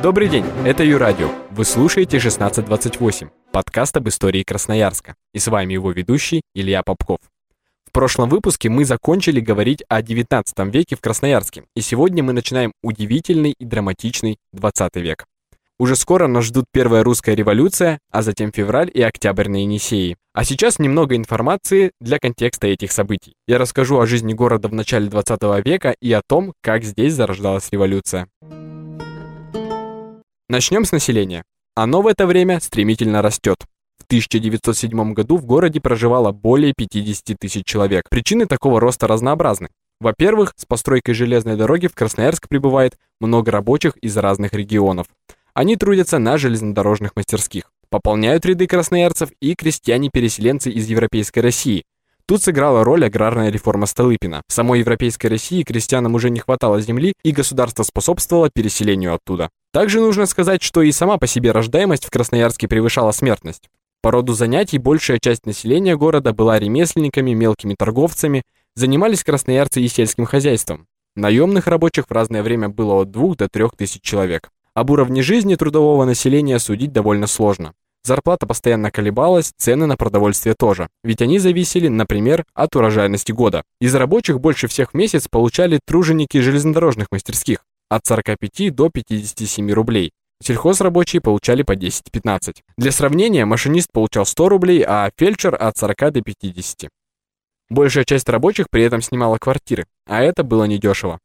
Добрый день, это Юрадио. Вы слушаете 1628, подкаст об истории Красноярска. И с вами его ведущий Илья Попков. В прошлом выпуске мы закончили говорить о 19 веке в Красноярске, и сегодня мы начинаем удивительный и драматичный 20 век. Уже скоро нас ждут первая русская революция, а затем февраль и октябрь на Енисеи. А сейчас немного информации для контекста этих событий. Я расскажу о жизни города в начале 20 века и о том, как здесь зарождалась революция. Начнем с населения. Оно в это время стремительно растет. В 1907 году в городе проживало более 50 тысяч человек. Причины такого роста разнообразны. Во-первых, с постройкой железной дороги в Красноярск прибывает много рабочих из разных регионов. Они трудятся на железнодорожных мастерских. Пополняют ряды красноярцев и крестьяне-переселенцы из Европейской России. Тут сыграла роль аграрная реформа Столыпина. В самой Европейской России крестьянам уже не хватало земли, и государство способствовало переселению оттуда. Также нужно сказать, что и сама по себе рождаемость в Красноярске превышала смертность. По роду занятий большая часть населения города была ремесленниками, мелкими торговцами, занимались красноярцы и сельским хозяйством. Наемных рабочих в разное время было от 2 до 3 тысяч человек. Об уровне жизни трудового населения судить довольно сложно. Зарплата постоянно колебалась, цены на продовольствие тоже, ведь они зависели, например, от урожайности года. Из рабочих больше всех в месяц получали труженики железнодорожных мастерских, от 45 до 57 рублей. Сельхозрабочие получали по 10-15. Для сравнения, машинист получал 100 рублей, а фельдшер от 40 до 50. Большая часть рабочих при этом снимала квартиры, а это было недешево.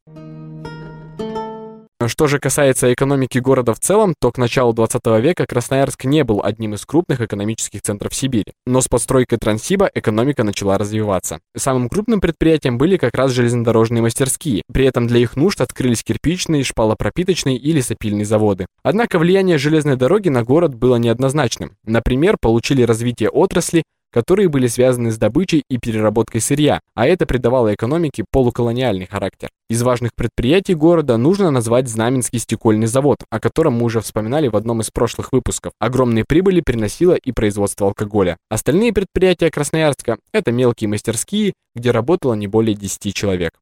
Что же касается экономики города в целом, то к началу 20 века Красноярск не был одним из крупных экономических центров Сибири. Но с постройкой Транссиба экономика начала развиваться. Самым крупным предприятием были как раз железнодорожные мастерские. При этом для их нужд открылись кирпичные, шпалопропиточные и лесопильные заводы. Однако влияние железной дороги на город было неоднозначным. Например, получили развитие отрасли, которые были связаны с добычей и переработкой сырья, а это придавало экономике полуколониальный характер. Из важных предприятий города нужно назвать Знаменский стекольный завод, о котором мы уже вспоминали в одном из прошлых выпусков. Огромные прибыли приносило и производство алкоголя. Остальные предприятия Красноярска – это мелкие мастерские, где работало не более 10 человек.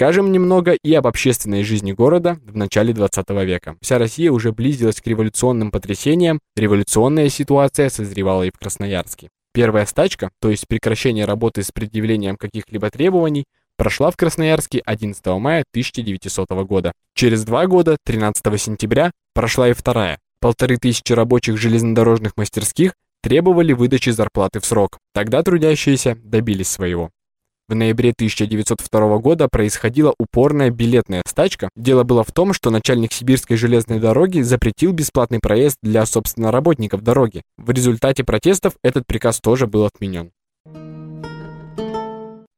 Скажем немного и об общественной жизни города в начале 20 века. Вся Россия уже близилась к революционным потрясениям, революционная ситуация созревала и в Красноярске. Первая стачка, то есть прекращение работы с предъявлением каких-либо требований, прошла в Красноярске 11 мая 1900 года. Через два года, 13 сентября, прошла и вторая. Полторы тысячи рабочих железнодорожных мастерских требовали выдачи зарплаты в срок. Тогда трудящиеся добились своего. В ноябре 1902 года происходила упорная билетная стачка. Дело было в том, что начальник Сибирской железной дороги запретил бесплатный проезд для, собственно, работников дороги. В результате протестов этот приказ тоже был отменен.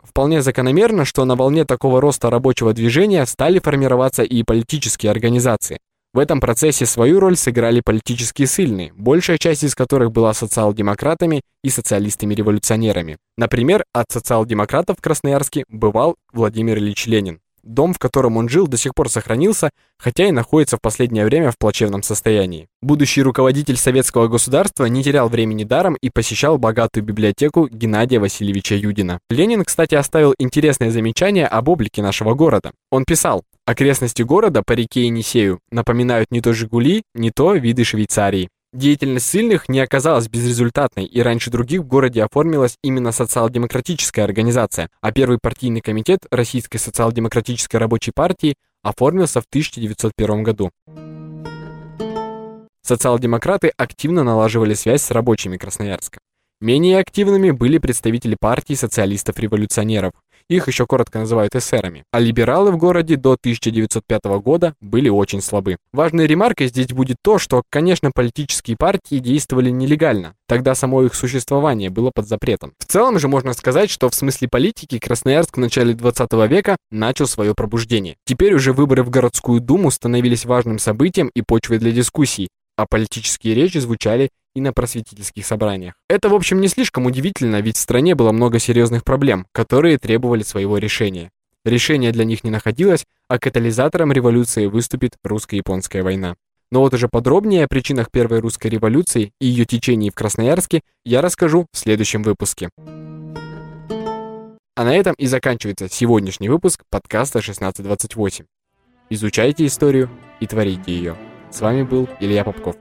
Вполне закономерно, что на волне такого роста рабочего движения стали формироваться и политические организации. В этом процессе свою роль сыграли политические ссыльные, большая часть из которых была социал-демократами и социалистами-революционерами. Например, от социал-демократов в Красноярске бывал Владимир Ильич Ленин. Дом, в котором он жил, до сих пор сохранился, хотя и находится в последнее время в плачевном состоянии. Будущий руководитель советского государства не терял времени даром и посещал богатую библиотеку Геннадия Васильевича Юдина. Ленин, кстати, оставил интересное замечание об облике нашего города. Он писал, Окрестности города по реке Енисею напоминают не то Жигули, не то виды Швейцарии. Деятельность сильных не оказалась безрезультатной, и раньше других в городе оформилась именно социал-демократическая организация, а первый партийный комитет Российской социал-демократической рабочей партии оформился в 1901 году. Социал-демократы активно налаживали связь с рабочими Красноярска. Менее активными были представители партии социалистов-революционеров. Их еще коротко называют эсерами. А либералы в городе до 1905 года были очень слабы. Важной ремаркой здесь будет то, что, конечно, политические партии действовали нелегально. Тогда само их существование было под запретом. В целом же можно сказать, что в смысле политики Красноярск в начале 20 века начал свое пробуждение. Теперь уже выборы в городскую думу становились важным событием и почвой для дискуссий, а политические речи звучали и на просветительских собраниях. Это, в общем, не слишком удивительно, ведь в стране было много серьезных проблем, которые требовали своего решения. Решение для них не находилось, а катализатором революции выступит русско-японская война. Но вот уже подробнее о причинах Первой русской революции и ее течении в Красноярске я расскажу в следующем выпуске. А на этом и заканчивается сегодняшний выпуск подкаста 1628. Изучайте историю и творите ее. С вами был Илья Попков.